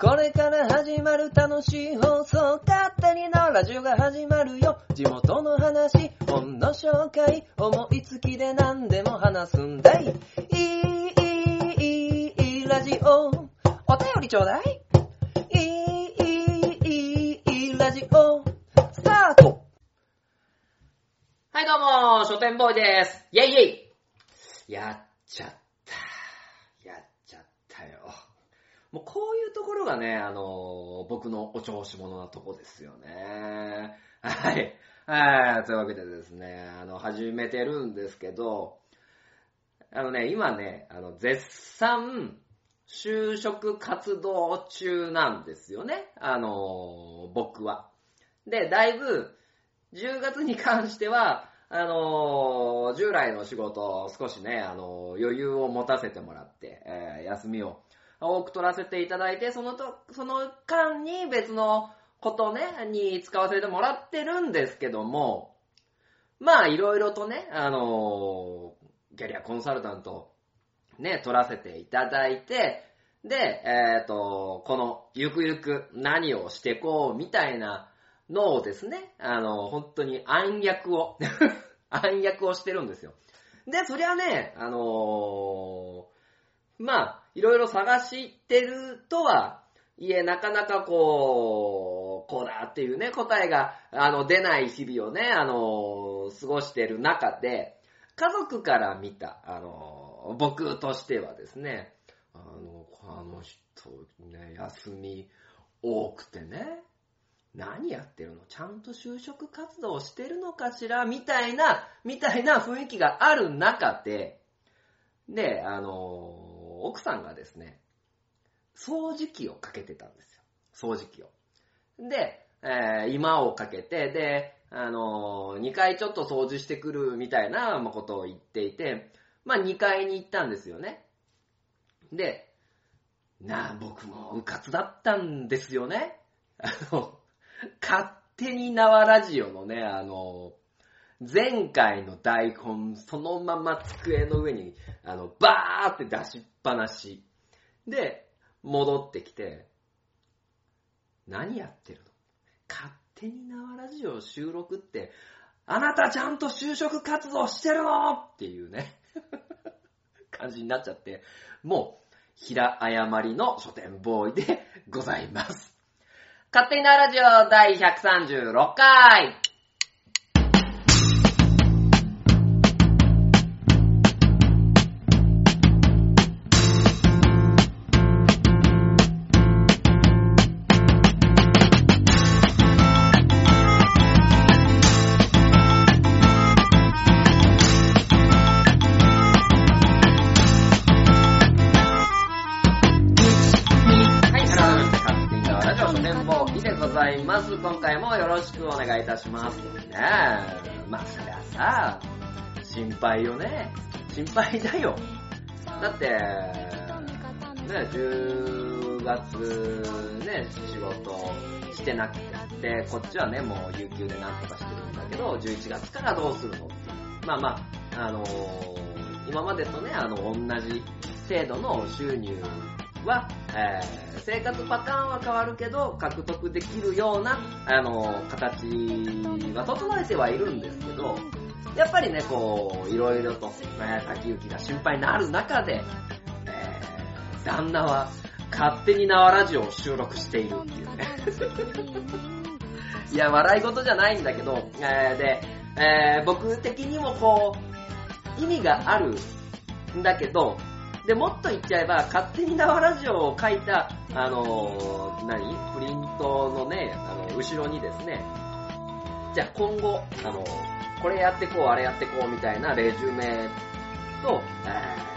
これから始まる楽しい放送、勝手にのラジオが始まるよ。地元の話、本の紹介、思いつきで何でも話すんだい。いい、いい、いい、ラジオ。お便りちょうだい。いい、いい、いい、いい、ラジオ。スタートはい、どうも、書店ボーイです。イェイイェイやっちゃった。やっちゃったよ。もうこういうところがね、あの僕のお調子者なとこですよね。はい。はい。というわけでですね、あの、始めてるんですけど、あのね、今ね、あの、絶賛、就職活動中なんですよね。あの僕は。で、だいぶ、10月に関しては、あのー従来の仕事を少しね、あのー余裕を持たせてもらって、えー休みを多く取らせていただいて、そのと、その間に別のことね、に使わせてもらってるんですけども、まあ、いろいろとね、あのーキャリアコンサルタント、ね、取らせていただいて、で、えっ、と、この、ゆくゆく何をしてこうみたいなのをですね、あの、本当に暗躍を、暗躍をしてるんですよ。で、そりゃね、あのーまあ、いろいろ探してるとはいえ、なかなかこう、こうだっていうね、答えが、あの、出ない日々をね、あの過ごしてる中で、家族から見た、あの僕としてはですね、あの、あの人、ね、休み多くてね、何やってるの？ちゃんと就職活動してるのかしら？みたいな、みたいな雰囲気がある中で、で、あの、奥さんがですね、掃除機をかけてたんですよ。掃除機を。で、えー今をかけて、で、あの、2回ちょっと掃除してくるみたいなことを言っていて、まあ2階に行ったんですよね。で、なあ、僕もうかつだったんですよね。あの、勝手に縄ラジオのね、あの、前回の台本、そのまま机の上に、あの、バーって出しっぱなし。で、戻ってきて、何やってるの？勝手に縄ラジオ収録って、あなたちゃんと就職活動してるの？っていうね、感じになっちゃって、もう、平誤りの書店ボーイでございます。勝手に縄ラジオ第136回配よね。心配だよ。だって、ね、10月ね、仕事してなくて、こっちはね、もう有給でなんとかしてるんだけど、11月からどうするのって。まあまあ、あのー今までとね、あの、同じ制度の収入は、えー生活パターンは変わるけど、獲得できるような、あのー形は整えてはいるんですけど、やっぱりね、こう、いろいろと、ね、先行きが心配になる中で、えー旦那は勝手に縄ラジオを収録しているっていうね。いや、笑い事じゃないんだけど、えーで、えー僕的にもこう、意味があるんだけど、で、もっと言っちゃえば、勝手に縄ラジオを書いた、あのー何？プリントのね、あの、後ろにですね、じゃあ今後、あのこれやってこう、あれやってこうみたいなレジュメと、えー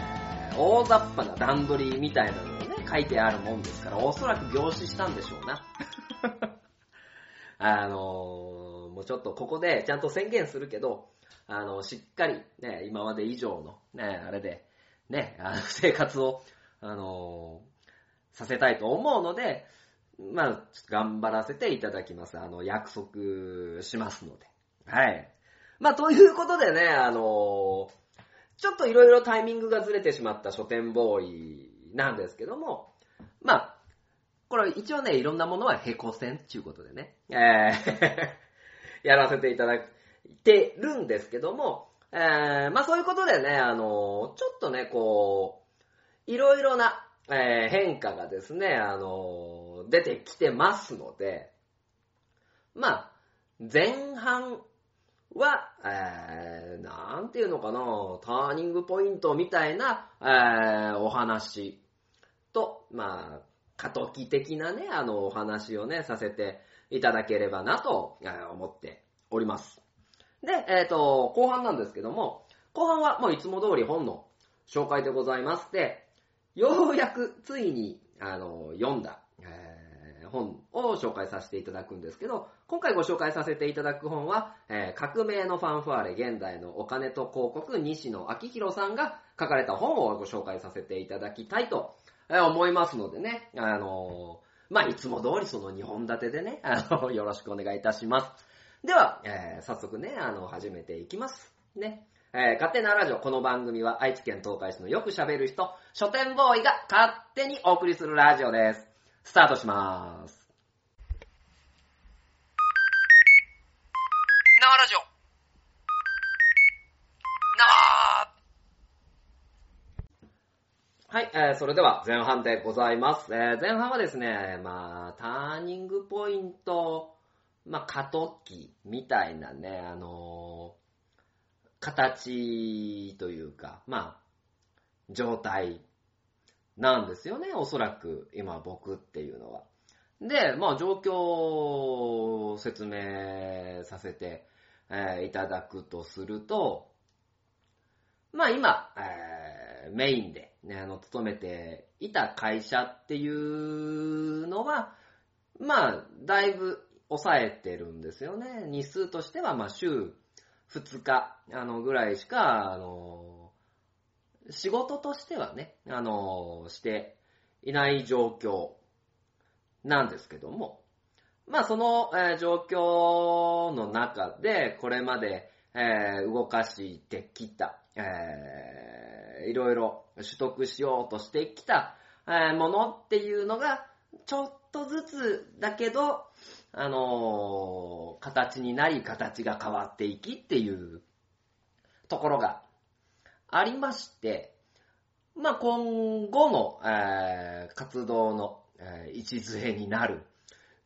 大雑把な段取りみたいなのをね、書いてあるもんですから、おそらく凝視したんでしょうな。あのーもうちょっとここでちゃんと宣言するけど、あの、しっかりね、今まで以上のね、あれで、ね、あの 生活を、あのーさせたいと思うので、まあ、頑張らせていただきます。あの、約束しますので。はい。まあ、ということでね、あのちょっといろいろタイミングがずれてしまった書店ボーイなんですけども、まあ、これ一応ね、いろんなものは平行線っていうことでね、えー やらせていただいてるんですけども、えー、まあそういうことでね、あの、ちょっとね、こう、いろいろな、えー変化がですね、あの、出てきてますので、まあ、前半は、えー、なんていうのかな、ターニングポイントみたいな、えーお話と、まあ、過渡期的なね、あの、お話をね、させていただければなと、思っております。で、えっ、と、後半なんですけども、後半はもういつも通り本の紹介でございまして、ようやくついに、あの、読んだ、本を紹介させていただくんですけど、今回ご紹介させていただく本は、えー革命のファンファーレ現代のお金と広告西野昭弘さんが書かれた本をご紹介させていただきたいと思いますのでね、あのーまあ、いつも通りその2本立てでね、あの、よろしくお願いいたします。では、えー早速ね、あの、始めていきます。ね。えー勝手なラジオ、この番組は愛知県東海市のよく喋る人、書店ボーイが勝手にお送りするラジオです。スタートします。生ラジオ生はい、えーそれでは前半でございます。えー前半はですね、まあ、ターニングポイント、まあ、過渡期みたいなね、あのー形というか、まあ、状態なんですよね、おそらく、今僕っていうのは。で、まあ、状況を説明させて、えーいただくとすると、まあ今、えーメインで、ね、あの、勤めていた会社っていうのは、まあ、だいぶ抑えてるんですよね。日数としては、まあ、週2日、あの、ぐらいしか、あの、仕事としてはね、あの、していない状況なんですけども、まあ、その、えー状況の中で、これまで、えー動かしてきた、えーいろいろ取得しようとしてきた、えーものっていうのが、ちょっとずつだけど、あのー形になり、形が変わっていきっていうところがありまして、まあ、今後の、えー活動の、えー礎になる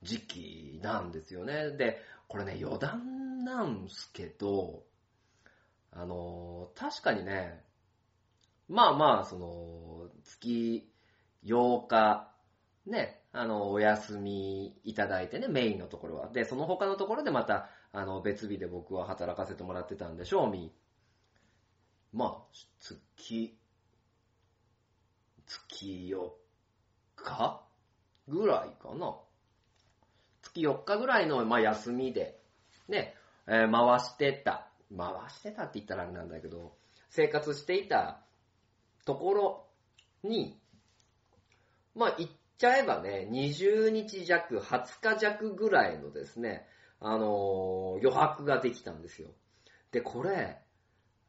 時期なんですよね。で、これね、余談なんすけど、あのー確かにね、まあまあ、その、月8日、ね、あの、お休みいただいてね、メインのところは。で、その他のところでまた、あの、別日で僕は働かせてもらってたんで、賞味、まあ、月、月4日ぐらいかな。月4日ぐらいの、まあ、休みで、ね、えー回してた。回してたって言ったらあれなんだけど、生活していたところに、まあ、言っちゃえばね、20日弱、20日弱ぐらいのですね、あのー余白ができたんですよ。で、これ、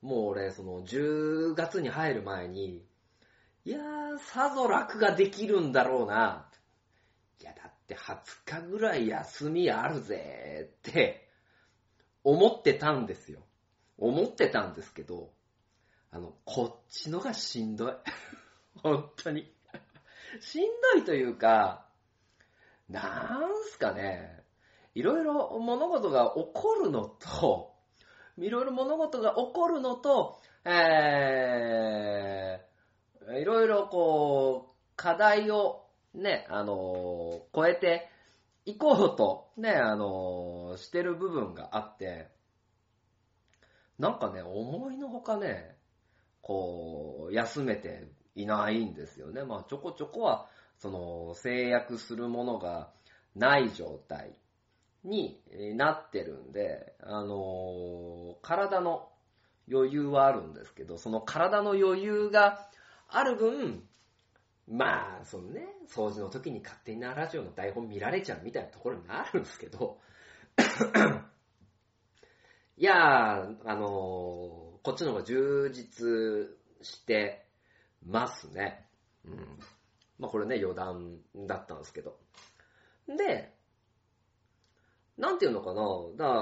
もう俺、その、10月に入る前に、いやー、さぞ楽ができるんだろうな。いや、だって20日ぐらい休みあるぜって、思ってたんですよ。思ってたんですけど、あの、こっちのがしんどい。本当に。しんどいというか、なんすかね、いろいろ物事が起こるのと、いろいろ物事が起こるのと、えー、いろいろこう、課題をね、あのー超えていこうと、ね、あのーしてる部分があって、なんかね、思いのほかね、こう、休めていないんですよね。まあ、ちょこちょこは、その、制約するものがない状態になってるんで、あの体の余裕はあるんですけど、その体の余裕がある分、まあ、そのね、掃除の時に勝手になラジオの台本見られちゃうみたいなところになるんですけど、いやー、あのーこっちの方が充実してますね。うん。まあこれね、余談だったんですけど。で、なんていうのかな、だか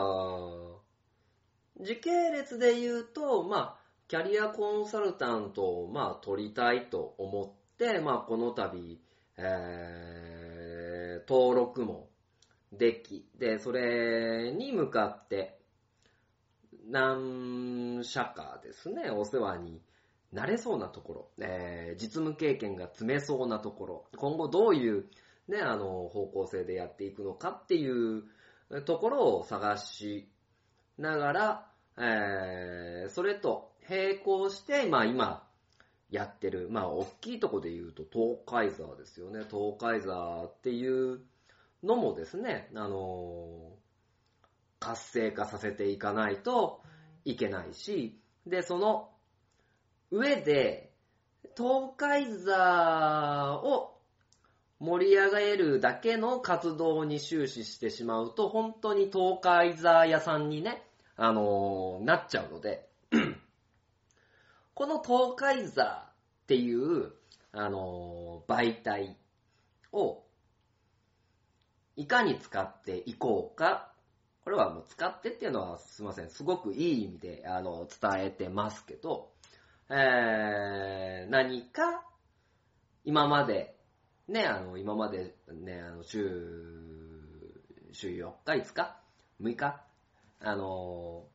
ら時系列で言うと、まあ、キャリアコンサルタントを、まあ、取りたいと思って、まあ、この度、えー、登録もでき、で、それに向かって、何社かですね、お世話になれそうなところ、えー実務経験が積めそうなところ、今後どういう、ね、あの、方向性でやっていくのかっていうところを探しながら、えーそれと並行して、まあ今、やってる、まあ大きいとこで言うと東海沢ですよね。東海沢っていうのもですね、あの活性化させていかないといけないし、で、その上で、東海座を盛り上げるだけの活動に終始してしまうと、本当に東海座屋さんにね、あのなっちゃうので、この東海座っていう、あの媒体を、いかに使っていこうか。これはもう使ってっていうのはすいません。すごくいい意味で、あの、伝えてますけど、えー、何か、今まで、ね、あの、今までね、あの、週、週4日、5日 ?6 日あの、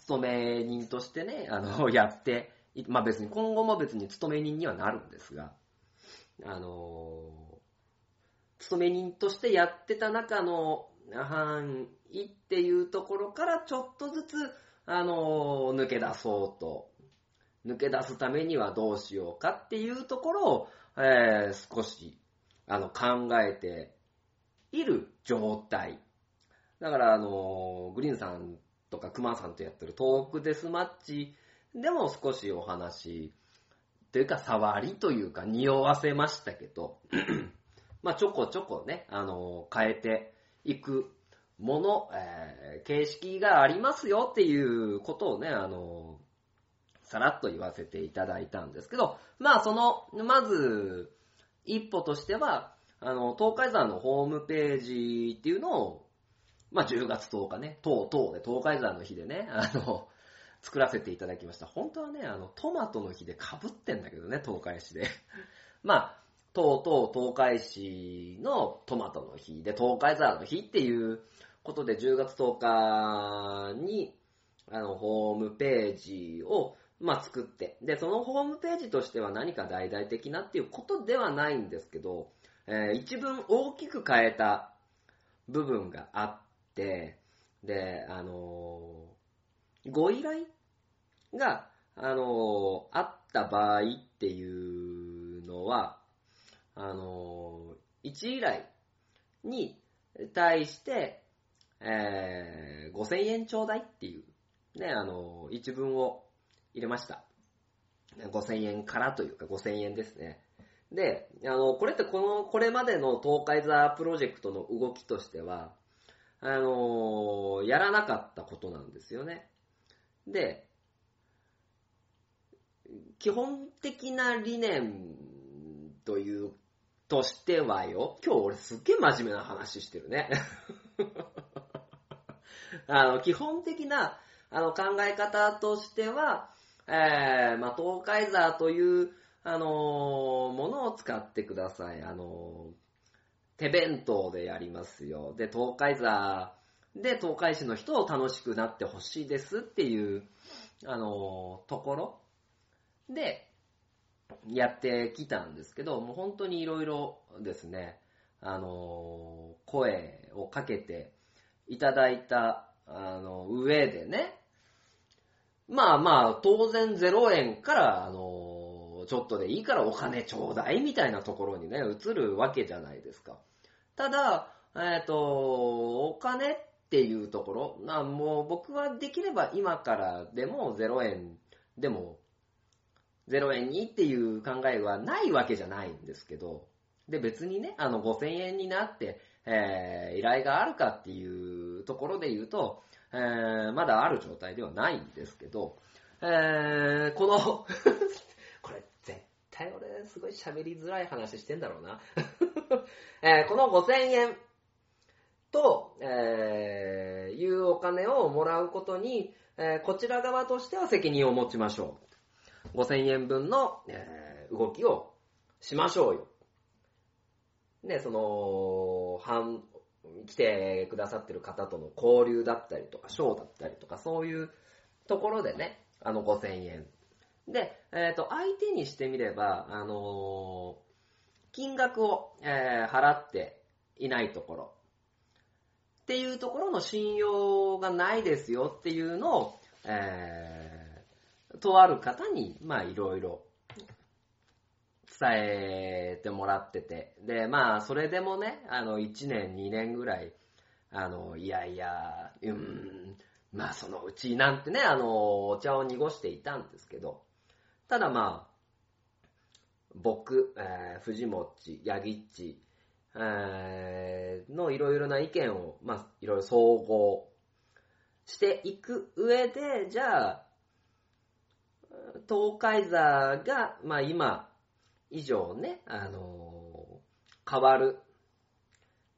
勤め人としてね、あの、やって、まあ別に、今後も別に勤め人にはなるんですが、あの、勤め人としてやってた中の範囲っていうところからちょっとずつ、あの、抜け出そうと、抜け出すためにはどうしようかっていうところを、えー少し、あの、考えている状態。だから、あの、グリーンさんとかクマさんとやってるトークデスマッチでも少しお話、というか触りというか匂わせましたけど、まあちょこちょこね、あの、変えていくもの、えー形式がありますよっていうことをね、あの、さらっと言わせていただいたんですけど、まあその、まず、一歩としては、あの、東海山のホームページっていうのを、まあ10月10日ね、とうとうで東海山の日でね、あの、作らせていただきました。本当はね、あの、トマトの日で被ってんだけどね、東海市で。まあ、とうとう東海市のトマトの日で、東海沢の日っていうことで、10月10日に、あの、ホームページを、まあ、作って、で、そのホームページとしては何か大々的なっていうことではないんですけど、えー一文大きく変えた部分があって、で、あのーご依頼が、あのーあった場合っていうのは、あのー一依頼に対して、えー5000円ちょうだいっていう、ね、あのー一文を入れました。5000円からというか5000円ですね。で、あの、これってこの、これまでの東海座プロジェクトの動きとしては、あのやらなかったことなんですよね。で、基本的な理念という、としてはよ、今日俺すっげえ真面目な話してるね。あの、基本的な、あの、考え方としては、えー、まあ、東海座という、あのーものを使ってください。あのー手弁当でやりますよ。で、東海座で東海市の人を楽しくなってほしいですっていう、あのーところで、やってきたんですけど、もう本当にいろいろですね、あの声をかけていただいた、あの、上でね、まあまあ、当然0円から、あの、ちょっとでいいからお金ちょうだいみたいなところにね、移るわけじゃないですか。ただ、えっ、と、お金っていうところ、なもう僕はできれば今からでも0円でも、0円にっていう考えはないわけじゃないんですけど、で別にね、あの5000円になって、えー依頼があるかっていうところで言うと、えーまだある状態ではないんですけど、えーこの、これ絶対俺すごい喋りづらい話してんだろうな。えーこの5000円と、えーいうお金をもらうことに、えーこちら側としては責任を持ちましょう。5000円分の、えー動きをしましょうよ。で、その、半、来てくださってる方との交流だったりとか、ショーだったりとか、そういうところでね、あの5000円。で、えっ、と、相手にしてみれば、あのー金額を、えー払っていないところ。っていうところの信用がないですよっていうのを、えーとある方に、まあいろいろ伝えてもらってて。で、まあそれでもね、あの1年2年ぐらい、あの、いやいや、うーん、まあそのうちなんてね、あの、お茶を濁していたんですけど、ただまあ、僕、えー藤持、ヤギッチ、えーのいろいろな意見を、まあ、いろいろ総合していく上で、じゃあ、東海座が、まあ今以上ね、あのー変わる。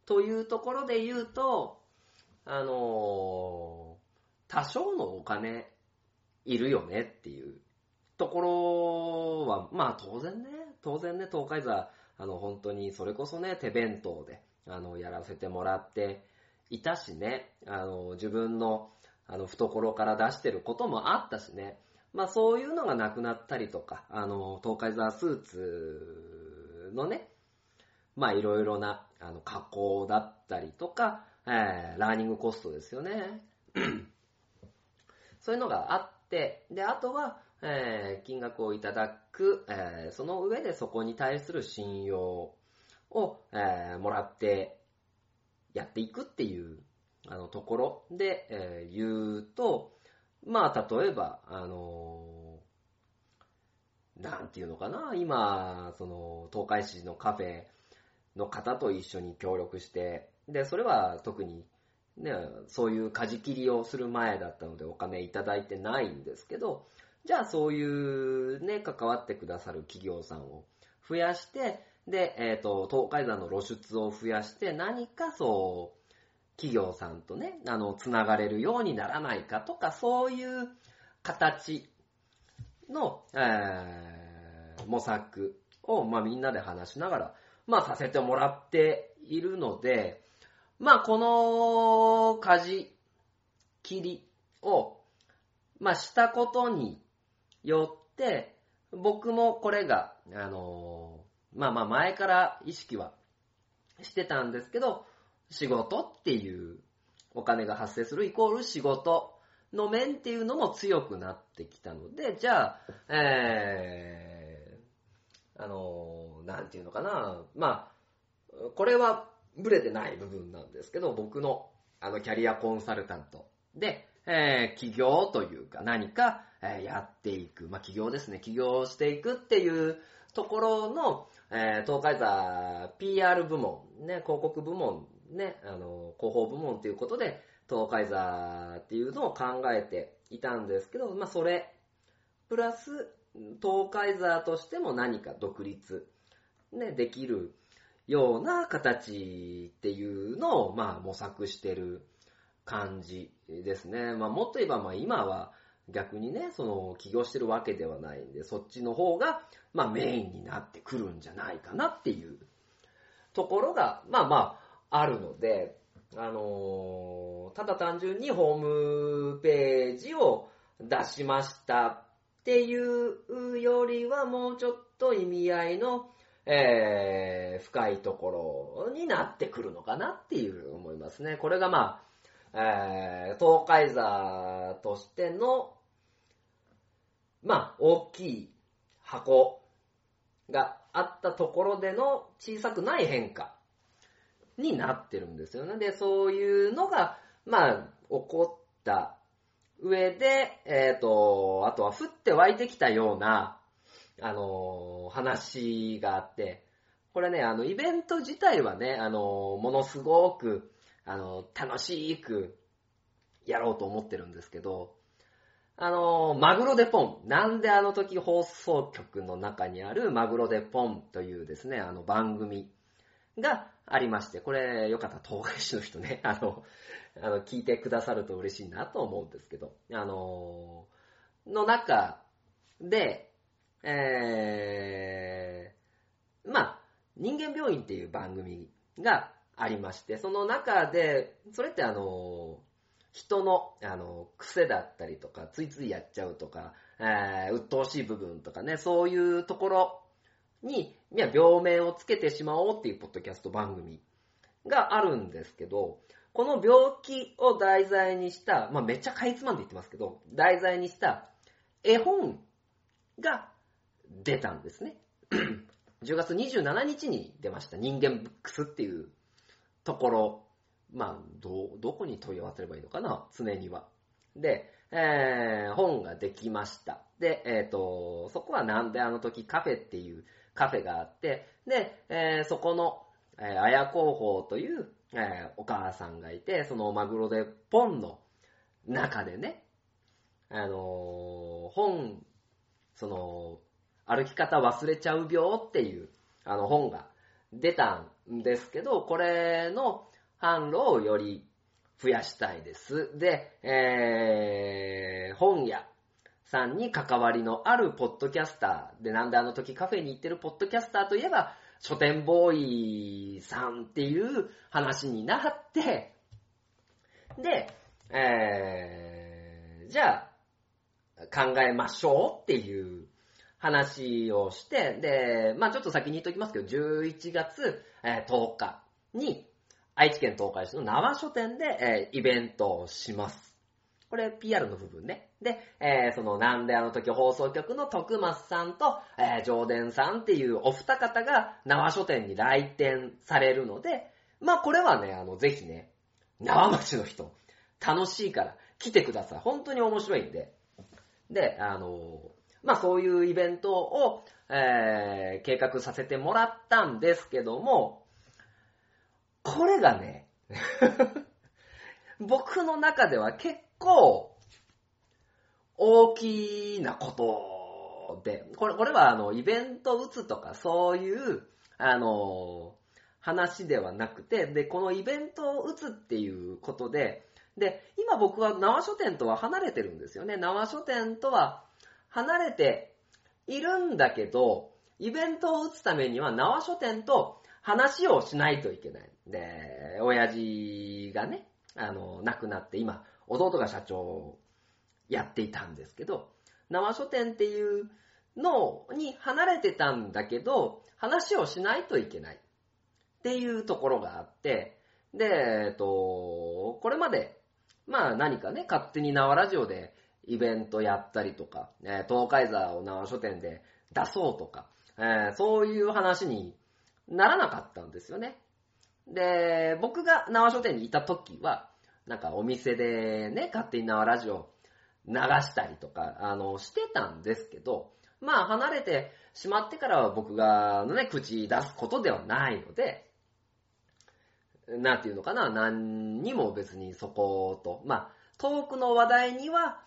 というところで言うと、あのー多少のお金いるよねっていうところは、まあ当然ね、当然ね、東海座、あの本当にそれこそね、手弁当で、あの、やらせてもらっていたしね、あの、自分の、あの、懐から出してることもあったしね、まあそういうのがなくなったりとか、あの、東海座スーツのね、まあいろいろな、あの、加工だったりとか、えー、ラーニングコストですよね。そういうのがあって、で、あとは、えー金額をいただく、えーその上でそこに対する信用を、えーもらってやっていくっていうあのところで、えー言うと、まあ、例えば、あのーなんていうのかな、今、その、東海市のカフェの方と一緒に協力して、で、それは特に、ね、そういう舵切りをする前だったのでお金いただいてないんですけど、じゃあそういうね、関わってくださる企業さんを増やして、で、えっ、と、東海山の露出を増やして、何かそう、企業さんとね、あの、つながれるようにならないかとか、そういう形の、えー模索を、まあみんなで話しながら、まあさせてもらっているので、まあこの舵切りを、まあしたことによって、僕もこれが、あのーまあまあ前から意識はしてたんですけど、仕事っていうお金が発生するイコール仕事の面っていうのも強くなってきたので、じゃあ、えー、あのなんていうのかな、まあ、これはブレてない部分なんですけど、僕のあのキャリアコンサルタント。で、えー起業というか何か、えやっていく、まあ起業ですね、起業していくっていうところの、えー東海座 PR 部門、ね、広告部門、ね、あの、広報部門ということで、東海座っていうのを考えていたんですけど、まあそれ、プラス、東海座としても何か独立、ね、できるような形っていうのを、まあ模索してる感じですね。まあもっと言えば、まあ今は逆にね、その起業してるわけではないんで、そっちの方が、まあメインになってくるんじゃないかなっていうところが、まあまああるので、あのーただ単純にホームページを出しましたっていうよりは、もうちょっと意味合いの、えー深いところになってくるのかなっていう思いますね。これがまあ、えー東海座としての、まあ、大きい箱があったところでの小さくない変化になってるんですよね。で、そういうのが、まあ、起こった上で、えっ、と、あとは降って湧いてきたような、あの話があって、これね、あの、イベント自体はね、あのものすごく、あの、楽しくやろうと思ってるんですけど、あの、マグロでポン。なんであの時放送局の中にあるマグロでポンというですね、あの番組がありまして、これよかったら東海市の人ね、あの、あの、聞いてくださると嬉しいなと思うんですけど、あのの中で、えー、まあ、人間病院っていう番組がありまして、その中で、それってあの、人の、あの、癖だったりとか、ついついやっちゃうとか、えー、鬱陶しい部分とかね、そういうところに、いや、病名をつけてしまおうっていうポッドキャスト番組があるんですけど、この病気を題材にした、まあ、めっちゃかいつまんで言ってますけど、題材にした絵本が出たんですね。10月27日に出ました。人間ブックスっていうところ、まあ、ど、どこに問い合わせればいいのかな常には。で、えー、本ができました。で、えっ、と、そこはなんであの時カフェっていうカフェがあって、で、えーそこの、えー、綾広報という、えーお母さんがいて、そのマグロでポンの中でね、あのー本、その、歩き方忘れちゃう病っていう、あの本が出たんですけど、これの販路をより増やしたいです。で、えー、本屋さんに関わりのあるポッドキャスターで、なんであの時カフェに行ってるポッドキャスターといえば、書店ボーイさんっていう話になって、で、えー、じゃあ、考えましょうっていう話をして、で、まあちょっと先に言っときますけど、11月10日に、愛知県東海市の縄書店で、えーイベントをします。これ PR の部分ね。で、えーそのなんであの時放送局の徳松さんと、えー、上田さんっていうお二方が縄書店に来店されるので、まあこれはね、あの、ぜひね、縄町の人、楽しいから来てください。本当に面白いんで。で、あの、まあそういうイベントを、えー計画させてもらったんですけども、これがね、僕の中では結構大きなことで、これ、これはあの、イベント打つとかそういう、あの、話ではなくて、で、このイベントを打つっていうことで、で、今僕は縄書店とは離れてるんですよね。縄書店とは離れているんだけど、イベントを打つためには縄書店と話をしないといけない。で、親父がね、あの、亡くなって今、弟が社長をやっていたんですけど、縄書店っていうのに離れてたんだけど、話をしないといけないっていうところがあって、で、えっと、これまで、まあ何かね、勝手に縄ラジオでイベントやったりとか、東海座を縄書店で出そうとか、えそういう話にならなかったんですよね。で、僕が縄書店にいた時は、なんかお店でね、勝手に縄ラジオ流したりとか、あの、してたんですけど、まあ離れてしまってからは僕がね、口出すことではないので、なんていうのかな、何にも別にそこと、まあ、遠くの話題には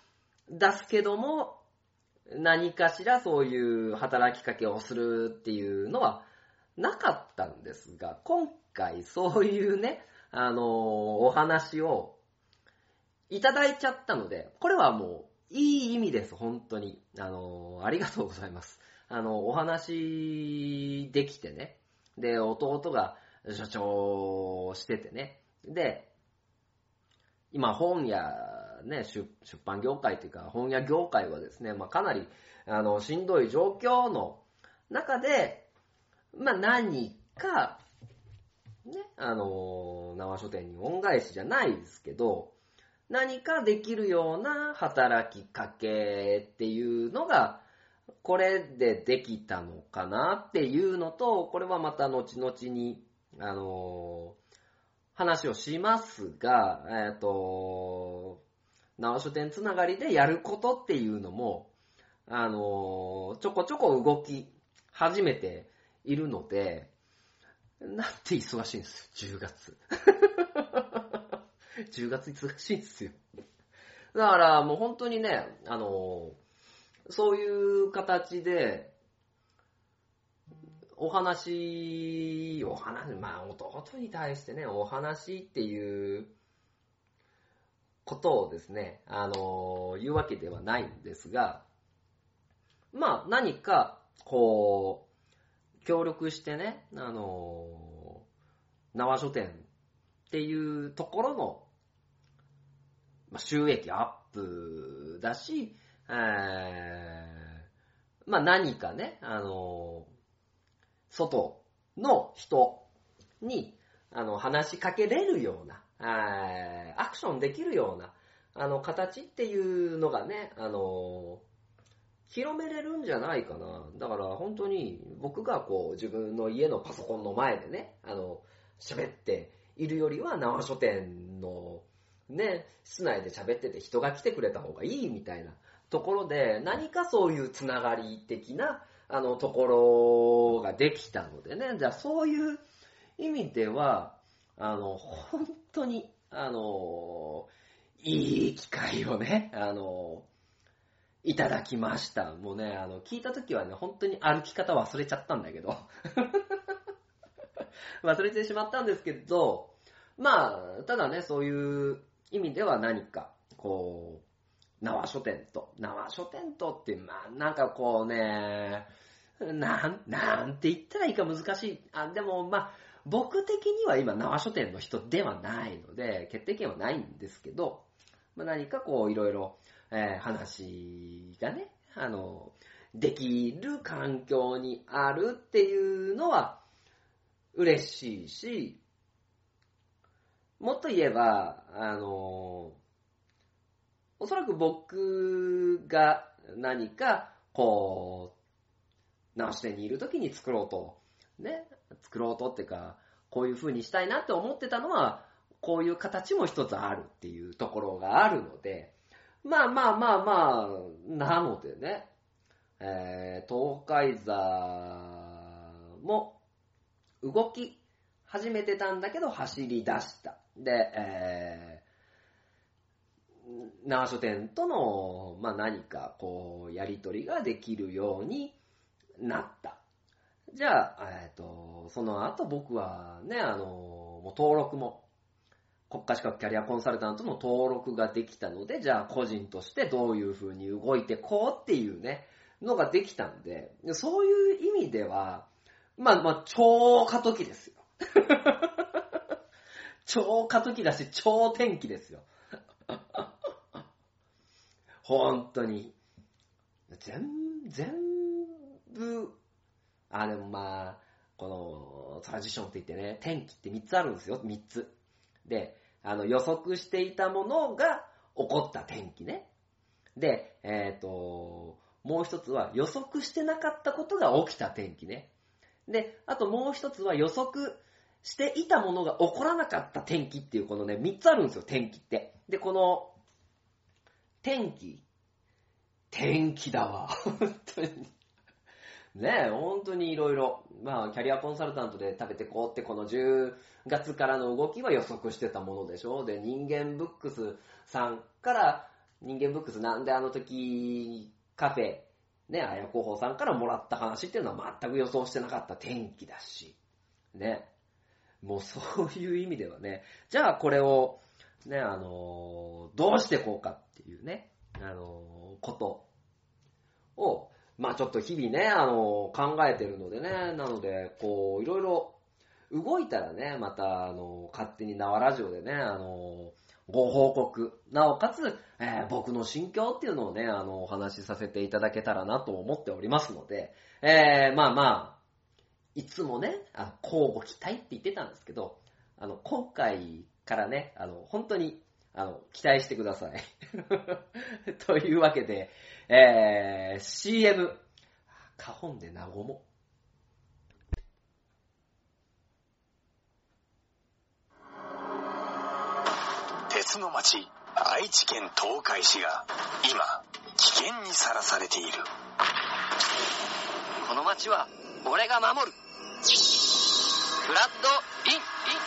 出すけども、何かしらそういう働きかけをするっていうのはなかったんですが、今回そういうね、あのーお話をいただいちゃったので、これはもういい意味です、本当に。あのーありがとうございます。あの、お話できてね。で、弟が所長しててね。で、今本屋、ね、出出版業界というか本屋業界はですね、まあ、かなりあのしんどい状況の中で、まあ、何か、ね、あの、縄書店に恩返しじゃないですけど、何かできるような働きかけっていうのが、これでできたのかなっていうのと、これはまた後々に、あの話をしますが、えっ、と、縄書店つながりでやることっていうのも、あのちょこちょこ動き始めているので、なんて忙しいんですよ、10月。10月忙しいんですよ。だからもう本当にね、あの、そういう形で、お話、お話、まあ弟に対してね、お話っていうことをですね、あの、言うわけではないんですが、まあ何か、こう、協力してね、あの、縄書店っていうところの、ま、収益アップだし、えー、まあ何かね、あの、外の人に、あの、話しかけれるような、えーアクションできるような、あの、形っていうのがね、あの、広めれるんじゃないかな。だから本当に僕がこう自分の家のパソコンの前でね、あの、喋っているよりは縄書店のね、室内で喋ってて人が来てくれた方がいいみたいなところで何かそういうつながり的なあのところができたのでね、じゃあそういう意味では、あの、本当に、あの、いい機会をね、あの、いただきました。もうね、あの、聞いた時はね、本当に歩き方忘れちゃったんだけど。忘れてしまったんですけど、まあ、ただね、そういう意味では何か、こう、縄書店と、縄書店とって、まあ、なんかこうね、なん、なんて言ったらいいか難しい。あ、でも、まあ、僕的には今、縄書店の人ではないので、決定権はないんですけど、まあ、何かこう、いろいろ、えー話がね、あの、できる環境にあるっていうのは、嬉しいし、もっと言えば、あの、おそらく僕が何か、こう、直し店にいる時に作ろうと、ね、作ろうとっていうか、こういう風にしたいなって思ってたのは、こういう形も一つあるっていうところがあるので、まあまあまあまあ、なのでね、えー、東海座も動き始めてたんだけど走り出した。で、えー、長書店との、まあ何かこう、やりとりができるようになった。じゃあ、えっ、と、その後僕はね、あの、もう登録も、国家資格キャリアコンサルタントの登録ができたので、じゃあ個人としてどういう風に動いてこうっていうね、のができたんで、そういう意味では、まあまあ、超過渡期ですよ。超過渡期だし、超天気ですよ。本当に。全、全部、あ、でもまあ、このトラジションって言ってね、天気って3つあるんですよ、3つ。で、あの予測していたものが起こった天気ね。で、えっ、と、もう一つは予測してなかったことが起きた天気ね。で、あともう一つは予測していたものが起こらなかった天気っていうこのね、3つあるんですよ、天気って。で、この、天気、天気だわ、本当に。ねえ、本当にいろいろ。まあ、キャリアコンサルタントで食べてこうって、この10月からの動きは予測してたものでしょで、人間ブックスさんから、人間ブックスなんであの時、カフェ、ね、あや広報さんからもらった話っていうのは全く予想してなかった天気だし、ね。もうそういう意味ではね、じゃあこれを、ね、あのどうしてこうかっていうね、あのことを、まあちょっと日々ね、あの、考えてるのでね、なので、こう、いろいろ動いたらね、また、あの、勝手に縄ラジオでね、あの、ご報告、なおかつ、えー僕の心境っていうのをね、あの、お話しさせていただけたらなと思っておりますので、えー、まあまあ、いつもね、あの、交互期待って言ってたんですけど、あの、今回からね、あの、本当に、あの、期待してください。というわけで、えー、CM、カホンでなごも。鉄の町愛知県東海市が今危険にさらされているこの町は俺が守るフラッドインイン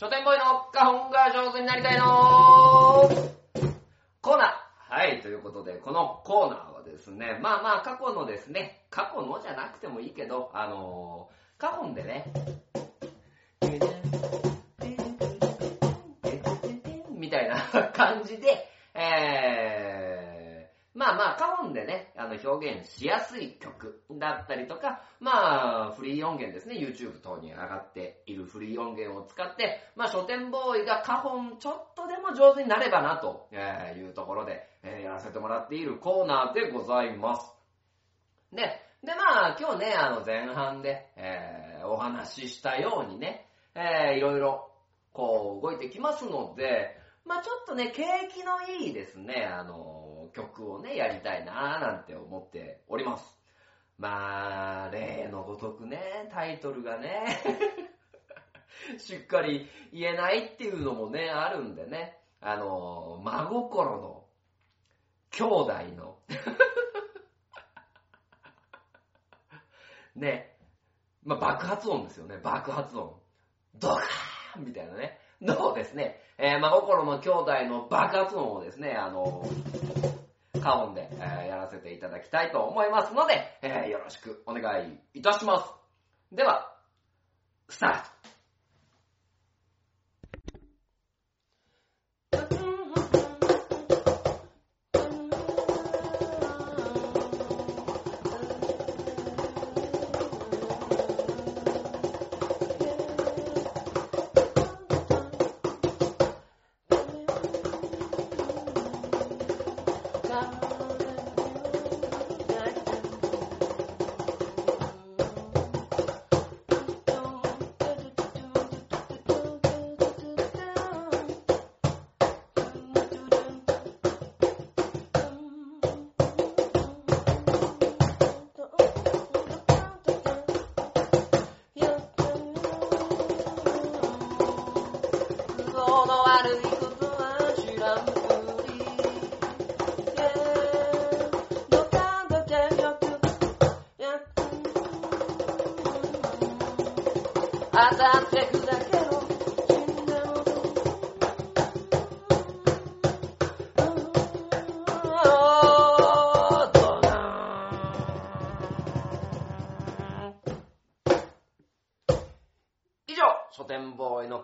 書店ボーイの花本が上手になりたいのコーナー。はい、ということで、このコーナーはですね、まあまあ過去のですね、過去のじゃなくてもいいけど、あのー、花本でね、みたいな感じで、えー、まあまあ、カホンでね、あの、表現しやすい曲だったりとか、まあ、フリー音源ですね、YouTube 等に上がっているフリー音源を使って、まあ、書店ボーイがカホンちょっとでも上手になればな、というところで、えやらせてもらっているコーナーでございます。で、で、まあ、今日ね、あの、前半で、えーお話ししたようにね、えーいろいろ、こう、動いてきますので、まあちょっとね、景気のいいですね、あの、曲をね、やりたいなーなんて思っております。まあ、例のごとくね、タイトルがね、しっかり言えないっていうのもね、あるんでね、あの、真心の、兄弟の、ね、まあ爆発音ですよね、爆発音。ドカーンみたいなね、のをですね、えー、真心の兄弟の爆発音をですね、あの、カオンで、えーやらせていただきたいと思いますので、えーよろしくお願いいたします。では、スタート。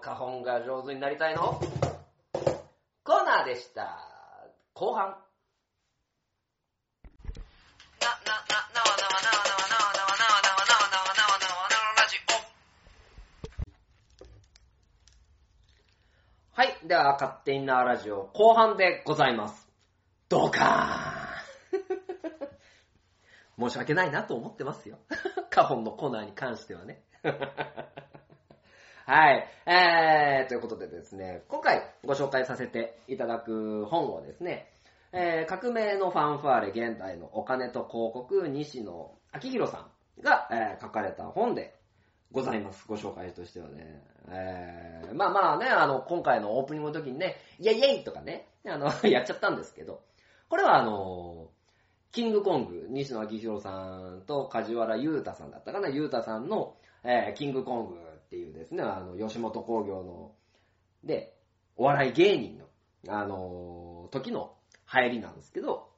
花本が上手になりたいの？コーナーでした。後半。はい。では、勝手にーラジオ後半でございます。ドカー申し訳ないなと思ってますよ。カホンのコーナーに関してはね。はい。えー、ということでですね、今回ご紹介させていただく本をですね、えー、革命のファンファーレ現代のお金と広告西野昭弘さんが、えー書かれた本でございます。ご紹介としてはね。えー、まあまあね、あの、今回のオープニングの時にね、イェイイェイとかね、あの、やっちゃったんですけど、これはあの、キングコング、西野昭弘さんと梶原裕太さんだったかな、裕太さんの、えーキングコングっていうですね、あの、吉本興業の、で、お笑い芸人の、あの、時の流行りなんですけど、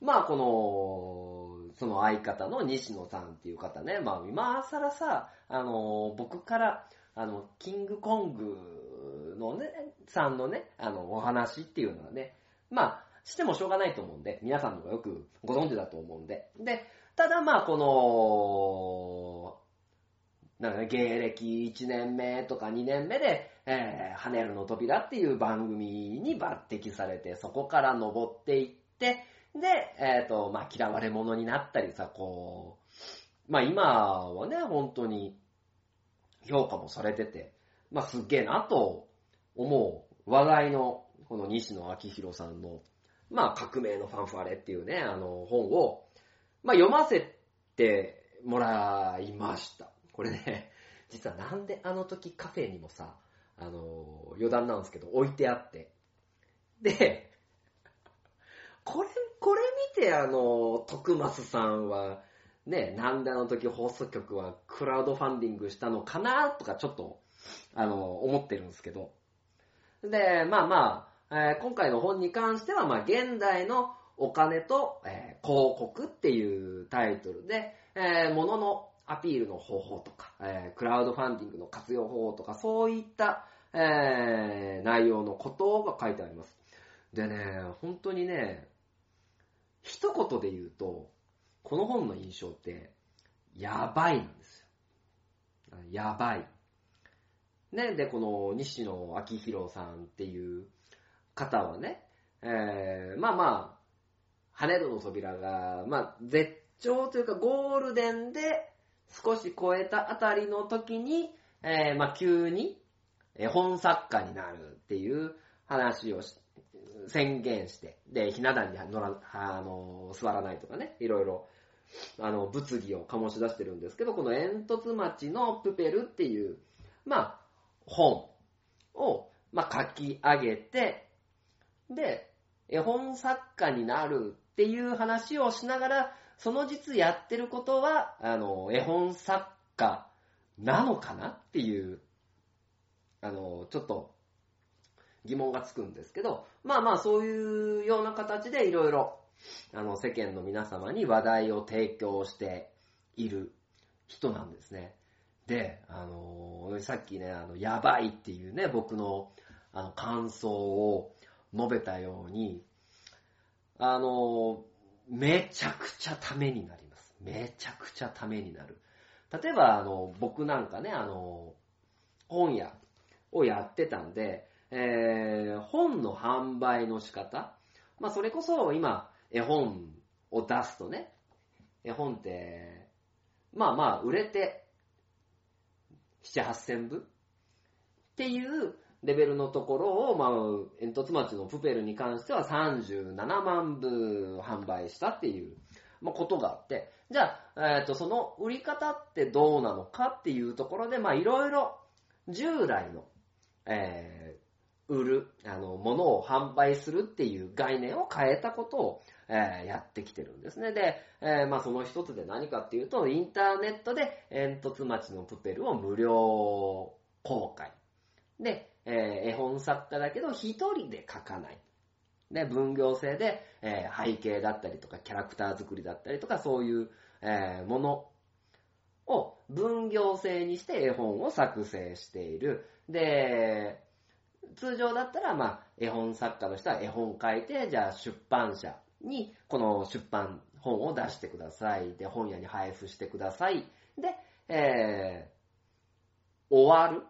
まあこの、その相方の西野さんっていう方ね、まあ今更さ、あの、僕から、あの、キングコングのね、さんのね、あの、お話っていうのはね、まあ、してもしょうがないと思うんで、皆さんのがよくご存知だと思うんで。で、ただまあこの、なんかね、芸歴1年目とか2年目で、えー、ハネルの扉っていう番組に抜擢されて、そこから登っていって、で、えっ、と、まあ、嫌われ者になったりさ、こう、まあ今はね、本当に評価もされてて、まあすっげえなと思う話題のこの西野昭弘さんの、まあ、革命のファンファレっていうね、あの、本を、まあ、読ませてもらいました。これね、実はなんであの時カフェにもさ、あの、余談なんですけど、置いてあって。で、これ、これ見てあの、徳松さんは、ね、なんであの時放送局はクラウドファンディングしたのかなとかちょっと、あの、思ってるんですけど。で、まあまあ、えー今回の本に関しては、まあ、現代のお金と、えー広告っていうタイトルで、えー物のアピールの方法とか、えークラウドファンディングの活用方法とか、そういった、えー内容のことが書いてあります。でね、本当にね、一言で言うと、この本の印象って、やばいなんですよ。やばい。ね、で、この西野昭弘さんっていう方はね、えー、まあまあ、跳ねるの扉が、まあ、絶頂というかゴールデンで少し超えたあたりの時に、えー、まあ急に絵本作家になるっていう話をし宣言して、で、ひな壇に乗ら、あの、座らないとかね、いろいろ、あの、物議を醸し出してるんですけど、この煙突町のプペルっていう、まあ、本を、まあ、書き上げて、で、絵本作家になるっていう話をしながら、その実やってることは、あの、絵本作家なのかなっていう、あの、ちょっと疑問がつくんですけど、まあまあそういうような形でいろいろ、あの、世間の皆様に話題を提供している人なんですね。で、あの、さっきね、あの、やばいっていうね、僕の、あの、感想を述べたように、あの、めちゃくちゃためになります。めちゃくちゃためになる。例えば、あの、僕なんかね、あの、本屋をやってたんで、えー、本の販売の仕方、まあ、それこそ今、絵本を出すとね、絵本って、まあまあ、売れて、7、8000部っていうレベルのところを、まあ、煙突町のプペルに関しては37万部販売したっていう、まあ、ことがあって、じゃあ、えっ、と、その売り方ってどうなのかっていうところで、まあ、いろいろ従来の、えー売る、あの、ものを販売するっていう概念を変えたことを、えーやってきてるんですね。で、えーまあその一つで何かっていうと、インターネットで煙突町のプペルを無料公開。で、えー絵本作家だけど一人で書かない。で、分業制で、えー背景だったりとか、キャラクター作りだったりとか、そういう、えーものを分業制にして絵本を作成している。で、通常だったら、まあ、絵本作家の人は絵本書いて、じゃあ出版社にこの出版本を出してください。で、本屋に配布してください。で、えー、終わる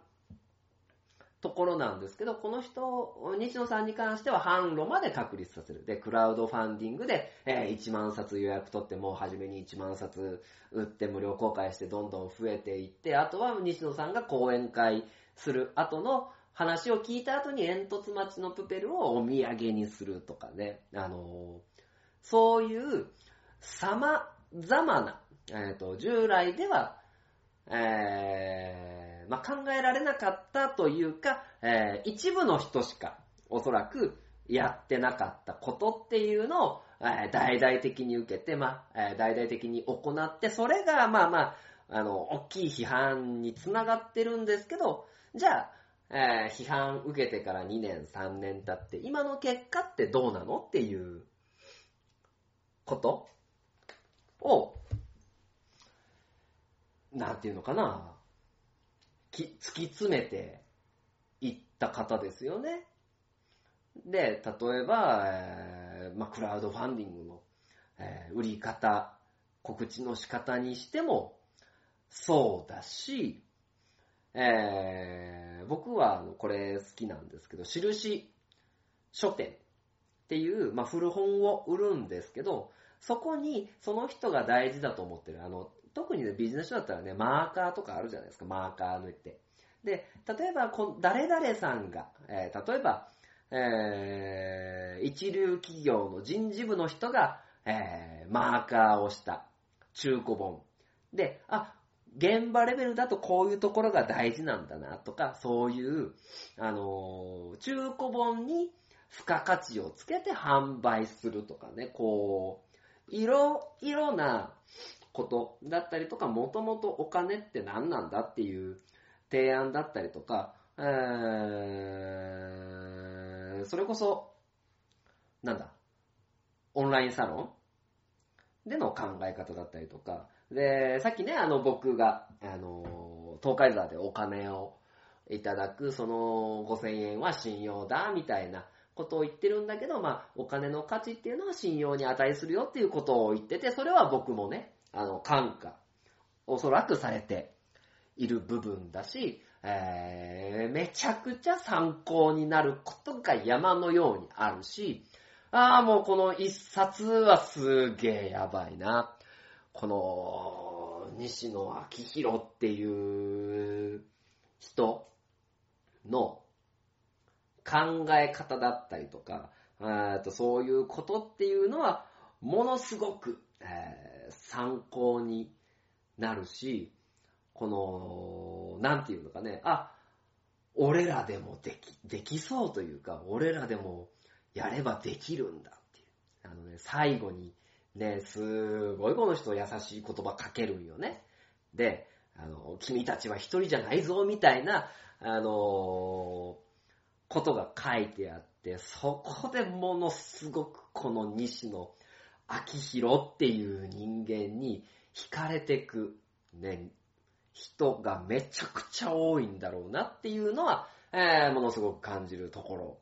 ところなんですけど、この人、西野さんに関しては販路まで確立させる。で、クラウドファンディングで、えー1万冊予約取って、もう初めに1万冊売って無料公開してどんどん増えていって、あとは西野さんが講演会する後の話を聞いた後に煙突町のプペルをお土産にするとかね、あのーそういう様々な、えっ、と、従来では、えーまあ、考えられなかったというか、えー一部の人しかおそらくやってなかったことっていうのを、えー大々的に受けて、まあ、え大々的に行って、それが、まあまあ、あの、大きい批判につながってるんですけど、じゃあ、え批判受けてから2年、3年経って、今の結果ってどうなのっていうことを、なんていうのかな、き突き詰めていった方ですよね。で、例えば、えーまあ、クラウドファンディングの、えー売り方、告知の仕方にしても、そうだし、えー僕はあのこれ好きなんですけど、印書店っていう、まあ、古本を売るんですけど、そこにその人が大事だと思ってる、あの、特にね、ビジネス書だったらね、マーカーとかあるじゃないですか、マーカー抜いて。で、例えばこ、誰々さんが、えー例えば、えー、一流企業の人事部の人が、えー、マーカーをした中古本。で、あ、現場レベルだとこういうところが大事なんだなとか、そういう、あのー中古本に付加価値をつけて販売するとかね、こう、いろいろなことだったりとか、もともとお金って何なんだっていう提案だったりとか、それこそ、なんだ、オンラインサロンでの考え方だったりとか、で、さっきね、あの、僕が、あの、東海座でお金をいただく、その5000円は信用だ、みたいなことを言ってるんだけど、まあ、お金の価値っていうのは信用に値するよっていうことを言ってて、それは僕もね、あの、感化、おそらくされている部分だし、えー、めちゃくちゃ参考になることが山のようにあるし、ああ、もうこの一冊はすげえやばいな。この、西野昭弘っていう人の考え方だったりとか、とそういうことっていうのは、ものすごく、えー参考になるし、この、なんていうのかね、あ、俺らでもでき、できそうというか、俺らでもやればできるんだっていう。あのね、最後にね、すごいこの人優しい言葉かけるんよね。で、あの、君たちは一人じゃないぞ、みたいな、あのことが書いてあって、そこでものすごくこの西野昭弘っていう人間に惹かれてく、ね、人がめちゃくちゃ多いんだろうなっていうのは、えーものすごく感じるところ。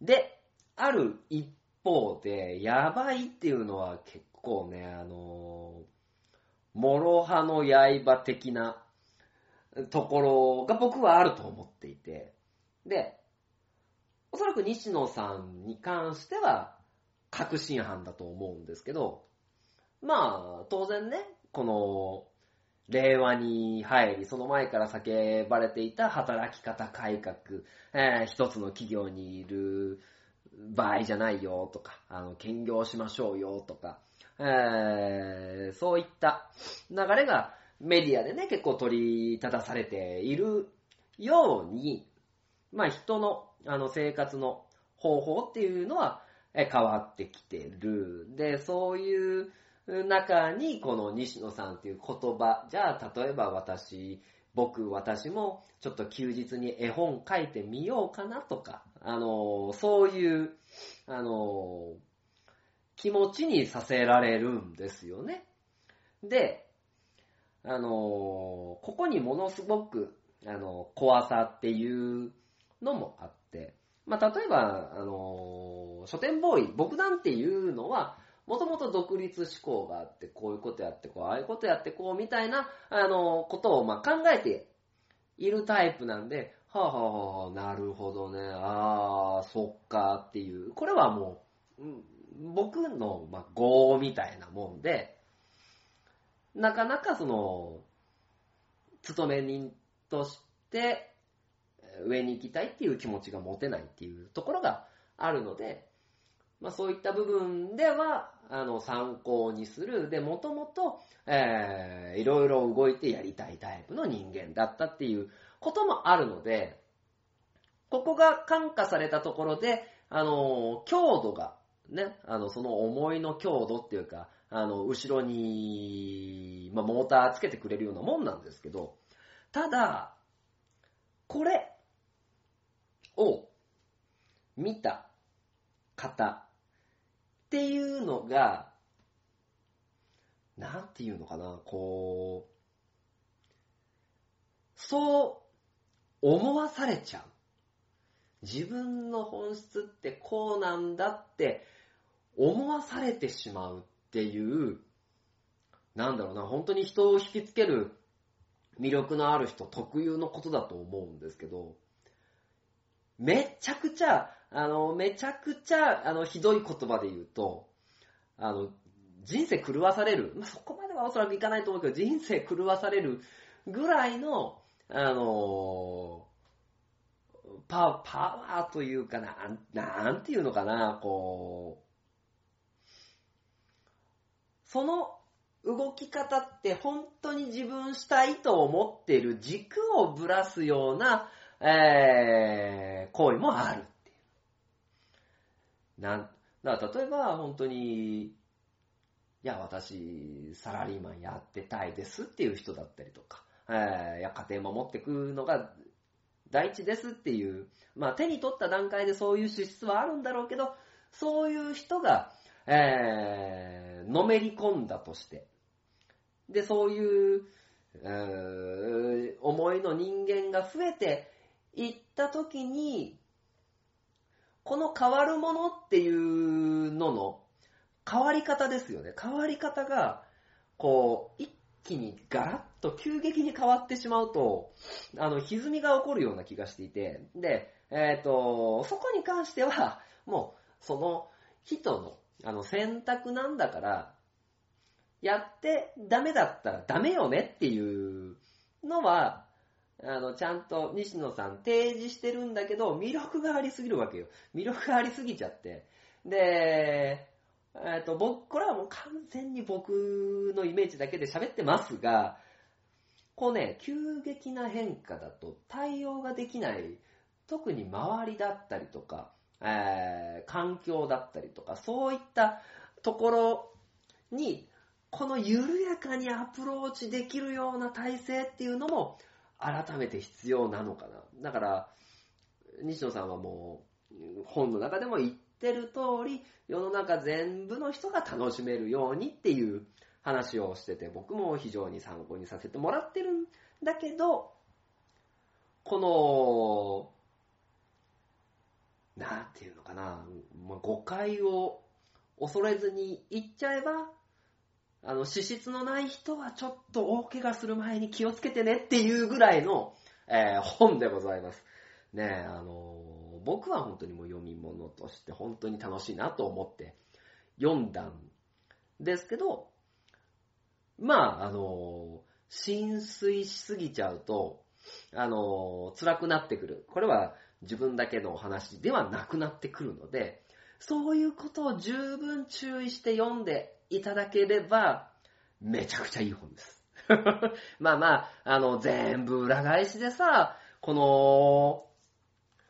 で、ある一方で、やばいっていうのは結構ね、あのー、諸刃の刃的なところが僕はあると思っていて、で、おそらく西野さんに関しては、確信犯だと思うんですけど、まあ、当然ね、この、令和に入り、その前から叫ばれていた働き方改革、えー一つの企業にいる場合じゃないよとか、あの、兼業しましょうよとか、えーそういった流れがメディアでね、結構取り立たされているように、まあ人のあの生活の方法っていうのは変わってきてる。で、そういう中にこの西野さんっていう言葉、じゃあ例えば私、僕、私もちょっと休日に絵本書いてみようかなとか、あの、そういう、あの、気持ちにさせられるんですよね。で、あの、ここにものすごく、あの、怖さっていうのもあって、まあ、例えば、あの、書店ボーイ、僕なんていうのは、もともと独立志向があって、こういうことやってこう、ああいうことやってこう、みたいな、あの、ことを、ま、考えているタイプなんで、はあ、はあはあ、なるほどね、ああ、そっかっていう、これはもう、僕の、まあ、業みたいなもんで、なかなかその、勤め人として、上に行きたいっていう気持ちが持てないっていうところがあるので、まあそういった部分では、あの、参考にする。で、もともと、えーいろいろ動いてやりたいタイプの人間だったっていうこともあるので、ここが感化されたところで、あの、強度が、ね、あの、その思いの強度っていうか、あの、後ろに、まあ、モーターつけてくれるようなもんなんですけど、ただ、これを見た方っていうのが、なんていうのかな、こう、そう思わされちゃう。自分の本質ってこうなんだって思わされてしまうっていう、なんだろうな、本当に人を引きつける魅力のある人特有のことだと思うんですけど、めちゃくちゃ、あの、めちゃくちゃ、あの、ひどい言葉で言うと、あの、人生狂わされる、まあ、そこまではおそらくいかないと思うけど、人生狂わされるぐらいの、あの、パパワーというかな、なんていうのかな、こう、その動き方って本当に自分したいと思ってる軸をぶらすような、えー、行為もあるっていう。なん、だから例えば本当に、いや、私、サラリーマンやってたいですっていう人だったりとか、えー、いや、家庭守ってくのが第一ですっていう、まあ手に取った段階でそういう資質はあるんだろうけど、そういう人が、えー、のめり込んだとして、で、そういう、うー思いの人間が増えていったときに、この変わるものっていうのの変わり方ですよね。変わり方が、こう、一気にガラッと急激に変わってしまうと、あの、歪みが起こるような気がしていて、で、えっ、と、そこに関しては、もう、その人の、あの、選択なんだから、やってダメだったらダメよねっていうのは、あの、ちゃんと西野さん提示してるんだけど、魅力がありすぎるわけよ。魅力がありすぎちゃって。で、えっ、と、僕、これはもう完全に僕のイメージだけで喋ってますが、こうね、急激な変化だと対応ができない、特に周りだったりとか、えー環境だったりとか、そういったところに、この緩やかにアプローチできるような体制っていうのも、改めて必要なのかな。だから、西野さんはもう、本の中でも言ってる通り、世の中全部の人が楽しめるようにっていう話をしてて、僕も非常に参考にさせてもらってるんだけど、この、なんていうのかな、誤解を恐れずに言っちゃえば、あの、資質のない人はちょっと大怪我する前に気をつけてねっていうぐらいの、えー本でございます。ねえ、あのー僕は本当にもう読み物として本当に楽しいなと思って読んだんですけど、まあ、あのー浸水しすぎちゃうと、あのー辛くなってくる。これは自分だけの話ではなくなってくるので、そういうことを十分注意して読んでいただければ、めちゃくちゃいい本です。まあまあ、あの、全部裏返しでさ、この、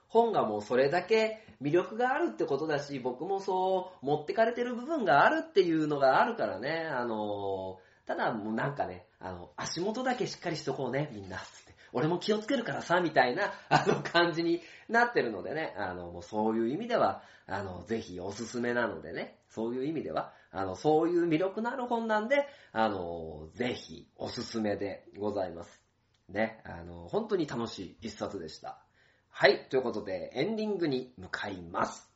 本がもうそれだけ魅力があるってことだし、僕もそう持ってかれてる部分があるっていうのがあるからね、あの、ただもうなんかね、あの、足元だけしっかりしとこうね、みんな、俺も気をつけるからさ、みたいな、あの、感じになってるのでね、あの、もうそういう意味では、あの、ぜひおすすめなのでね、そういう意味では、あの、そういう魅力のある本なんで、あの、ぜひおすすめでございます。ね、あの、本当に楽しい一冊でした。はい、ということで、エンディングに向かいます。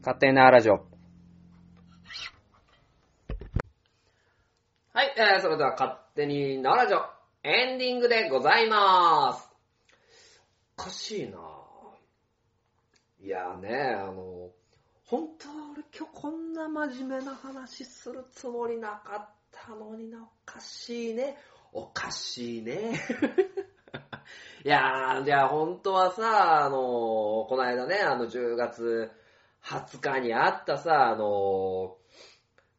勝手なラジオ。はい、えー、それでは勝手になラジオ、エンディングでございます。おかしいなぁいやーね、あの、本当は俺今日こんな真面目な話するつもりなかったのにな、おかしいね。おかしいね。いやー、じゃあ本当はさ、あの、この間ね、あの10月20日にあったさ、あの、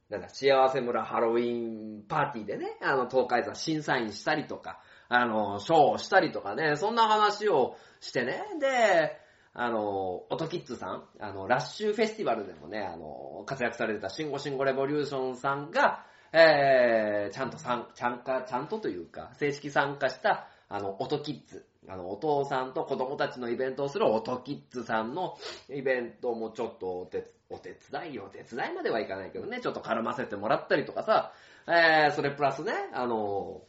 なんだ、幸せ村ハロウィンパーティーでね、あの、東海座審査員したりとか、あの、ショーをしたりとかね、そんな話をしてね、で、あの、オトキッズさん、あの、ラッシュフェスティバルでもね、あの、活躍されてたシンゴシンゴレボリューションさんが、えー、ちゃんと参ちゃんか、ちゃんとというか、正式参加した、あの、オトキッズ、あの、お父さんと子供たちのイベントをするオトキッズさんのイベントもちょっとお手お手伝い、お手伝いまではいかないけどね、ちょっと絡ませてもらったりとかさ、えー、それプラスね、あの、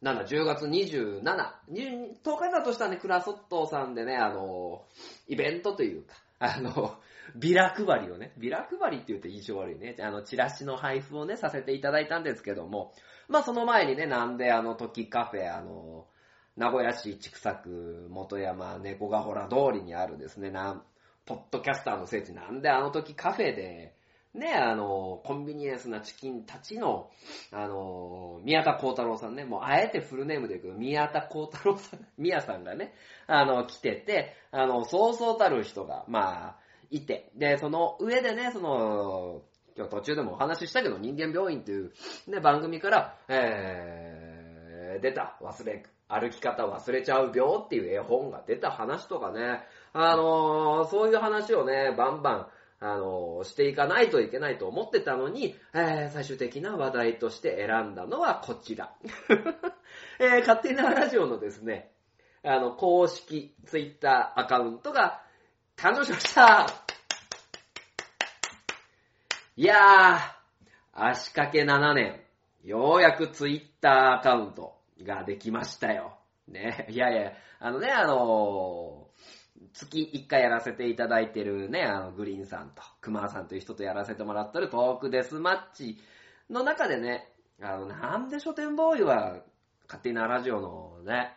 なんだ、10月27、10日だとしたらね、クラソットさんでね、あの、イベントというか、あの、ビラ配りをね、ビラ配りって言うと印象悪いね、あの、チラシの配布をね、させていただいたんですけども、まあその前にね、なんであの時カフェ、あの、名古屋市千種区元山猫ヶ原通りにあるですね、なん、ポッドキャスターの聖地なんであの時カフェで、ね、あの、コンビニエンスなチキンたちの、あの、宮田幸太郎さんね、もうあえてフルネームで言うけど、宮田幸太郎さん、宮さんがね、あの、来てて、あの、そうそうたる人が、まあ、いて、で、その上でね、その、今日途中でもお話ししたけど、人間病院っていう、ね、番組から、えー、出た、忘れ、歩き方忘れちゃう病っていう絵本が出た話とかね、あのーそういう話をね、バンバン、あのーしていかないといけないと思ってたのに、えー最終的な話題として選んだのはこちら。えー勝手なラジオのですね、あの、公式ツイッターアカウントが誕生しましたいやー、足掛け7年、ようやくツイッターアカウントができましたよ。ね、いやいや、あのね、あのー月1回やらせていただいてるね、あの、グリーンさんと、クマさんという人とやらせてもらってるトークデスマッチの中でね、あの、なんで書店ボーイは、勝手なラジオのね、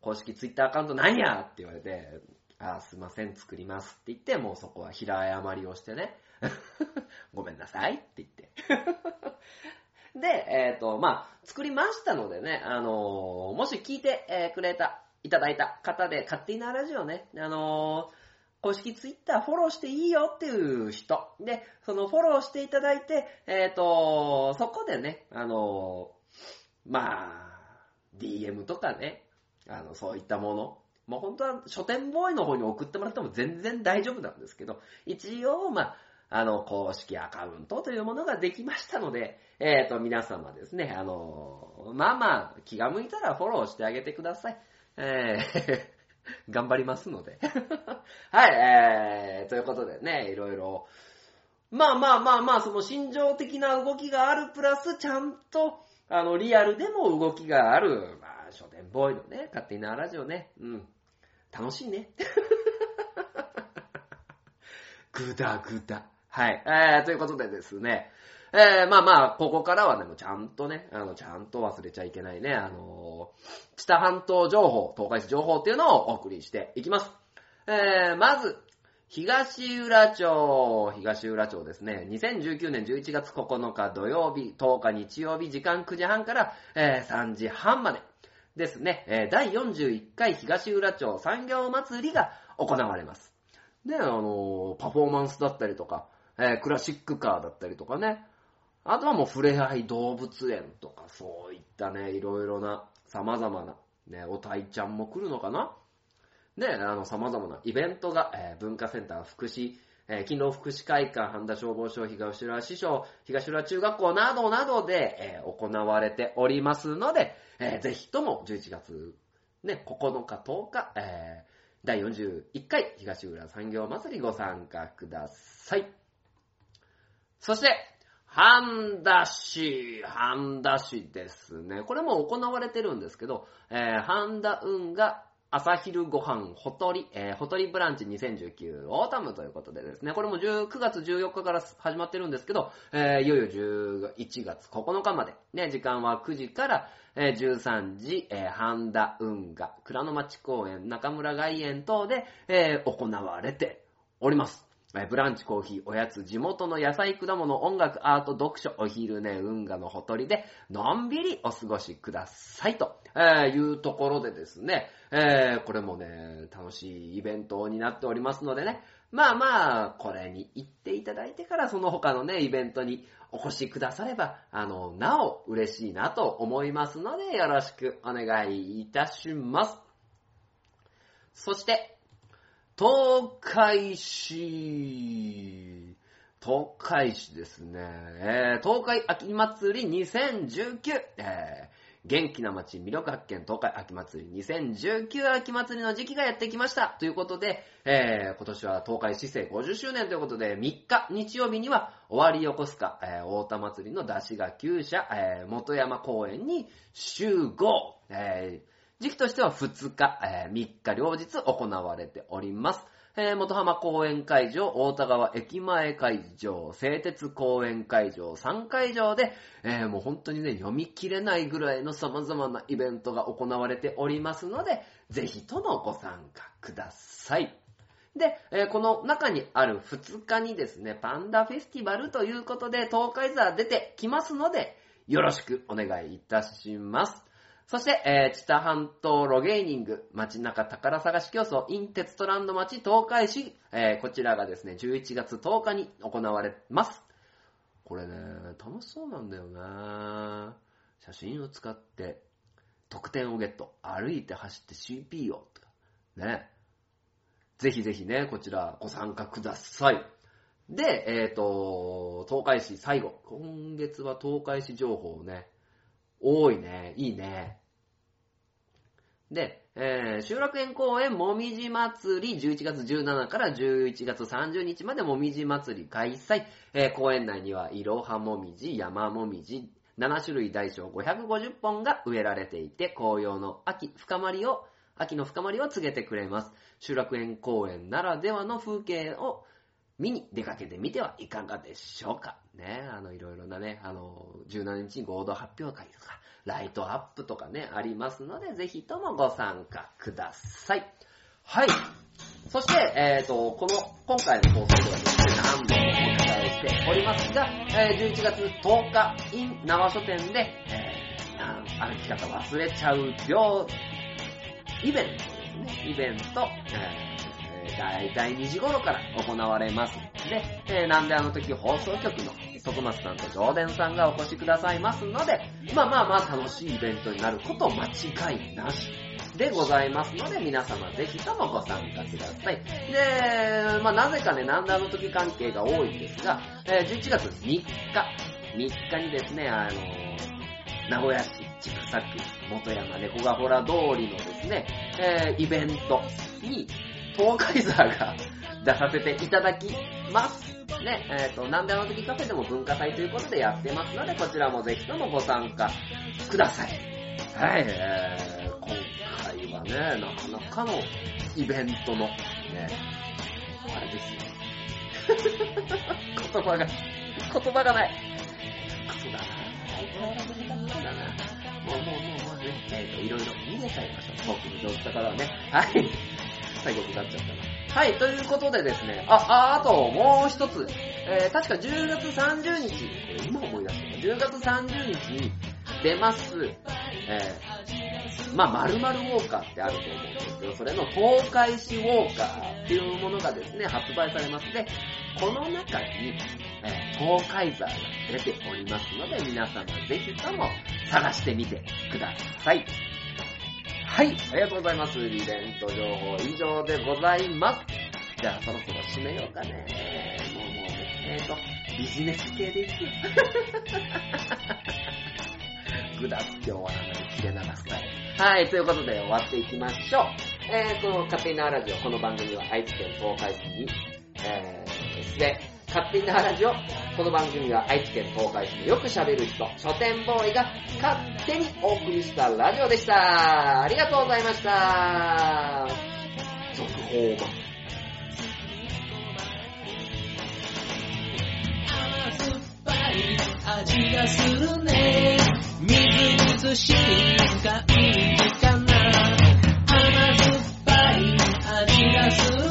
公式ツイッターアカウントなんやって言われて、あ、すいません、作りますって言って、もうそこは平謝りをしてね、ごめんなさいって言って。で、えっ、と、まあ、作りましたのでね、あのーもし聞いて、えくれた、いただいた方で、勝手なラジオね、あのー公式ツイッターフォローしていいよっていう人。で、そのフォローしていただいて、えっ、と、そこでね、あのまあ、DM とかね、あの、そういったもの。もう本当は書店ボーイの方に送ってもらっても全然大丈夫なんですけど、一応、まあ、あの、公式アカウントというものができましたので、えっ、と、皆様ですね、あの、まあまあ、気が向いたらフォローしてあげてください。えー 頑張りますので。はい、えー、ということでね、いろいろ、まあまあまあまあ、その心情的な動きがあるプラス、ちゃんと、あの、リアルでも動きがある、まあ、書店ボーイのね、勝手なラジオね、うん、楽しいね。ぐだぐだ。はい。えー、ということでですね、えー、まあまあ、ここからはね、もちゃんとね、あの、ちゃんと忘れちゃいけないね、あのー、知多半島情報、東海市情報っていうのをお送りしていきます。えー、まず、東浦町、東浦町ですね、2019年11月9日土曜日、10日日曜日、時間9時半から、えー3時半までですね、えー第41回東浦町産業祭りが行われます。で、あのーパフォーマンスだったりとか、えークラシックカーだったりとかね、あとはもう触れ合い動物園とか、そういったね、いろいろな、様々な、ね、おたいちゃんも来るのかなね、あの、様々なイベントが、えー文化センター福祉、えー勤労福祉会館、半田消防署、東浦支所、東浦中学校などなどで、えー行われておりますので、えーぜひとも11月、ね、9日、10日、えー第41回東浦産業祭りご参加ください。そして、半田市、半田市ですね。これも行われてるんですけど、えー、半田運河朝昼ご飯、ほとり、えー、ほとりブランチ2019 Autumn ということでですね、これも9月14日から始まってるんですけど、えー、いよいよ11月9日まで、ね、時間は9時から、えー13時、えー、半田運河、倉の町公園、中村外苑等で、えー行われております。ブランチコーヒー、おやつ、地元の野菜、果物、音楽、アート、読書、お昼寝、運河のほとりで、のんびりお過ごしください。と、えいうところでですね、えーこれもね、楽しいイベントになっておりますのでね、まあまあ、これに行っていただいてから、その他のね、イベントにお越しくだされば、あの、なお嬉しいなと思いますので、よろしくお願いいたします。そして、東海市、東海市ですね。えー東海秋祭り2019、えー元気な街魅力発見東海秋祭り2019秋祭りの時期がやってきました。ということで、えー今年は東海市政50周年ということで、3日日曜日には終わり横須賀、えー大田祭りの出しが9社、えー元山公園に集合。えー時期としては2日、えー3日両日行われております。えー元浜公園会場、大田川駅前会場、製鉄公園会場、3会場で、えーもう本当にね、読み切れないぐらいの様々なイベントが行われておりますので、ぜひともご参加ください。で、えーこの中にある2日にですね、パンダフェスティバルということで、東海座出てきますので、よろしくお願いいたします。そして、えー、知多半島ロゲーニング、街中宝探し競争、インテツトランド町東海市、えーこちらがですね、11月10日に行われます。これね、楽しそうなんだよな写真を使って、得点をゲット。歩いて走って CP を。とかね。ぜひぜひね、こちらご参加ください。で、えっ、と、東海市最後。今月は東海市情報をね。多いね。いいね。で、えー、集落園公園もみじ祭り11月17から11月30日までもみじ祭り開催。えー公園内にはいろはもみじ、山もみじ、7種類大小550本が植えられていて、紅葉の秋、深まりを、秋の深まりを告げてくれます。集落園公園ならではの風景を見に出かけてみてはいかがでしょうか。ね、あの、いろいろなね、あの、17日に合同発表会とか、ライトアップとかね、ありますので、ぜひともご参加ください。はい。そして、えっ、と、この、今回の放送ではですね、何度もお伝えしておりますが、えー11月10日、in 縄書店で、えー歩き方忘れちゃう病、イベントですね。イベント、えー大体2時頃から行われます。で、えーなんであの時放送局の徳松さんと上田さんがお越しくださいますので、まあまあまあ楽しいイベントになること間違いなしでございますので、皆様ぜひともご参加ください。で、まあなぜかね、なんであの時関係が多いんですが、えー11月3日、3日にですね、あの名古屋市千種区元山猫がほら通りのですね、えーイベントに東海座が出させていただきます。ね、えっ、と、なんであの時カフェでも文化祭ということでやってますので、こちらもぜひともご参加ください。はい、えー、今回はね、なかなかのイベントの、ね、あれですよ。言葉が、言葉がない。クソだな。相変わらず下手くそだな。もうもうもうもうね、えっ、と、いろいろ逃げちゃいましょう。トークの上手だからね。はい。最後下っちゃったな。はい、ということでですね、あ、あ、あともう一つ、えー、確か10月30日、これ今思い出した。10月30日に出ます、えー、まあ、〇〇ウォーカーってあると思うんですけど、それの東海市ウォーカーっていうものがですね、発売されます。で、この中に、えー東海座が出ておりますので、皆様ぜひとも探してみてください。はい、ありがとうございます。イベント情報以上でございます。じゃあそろそろ締めようかね。もうもうね、えーと、ビジネス系でいくよ。ぐだって終わらない切れ流すから。はい、ということで終わっていきましょう。えー、この勝手に縄ラジオ、この番組は愛知県東海市に、えー、ですね、勝手に話を、この番組は愛知県東海市でよく喋る人、書店ボーイが勝手にお送りしたラジオでした。ありがとうございました。続報版。味がするねみずみずしい深いかな甘酸っぱい味がする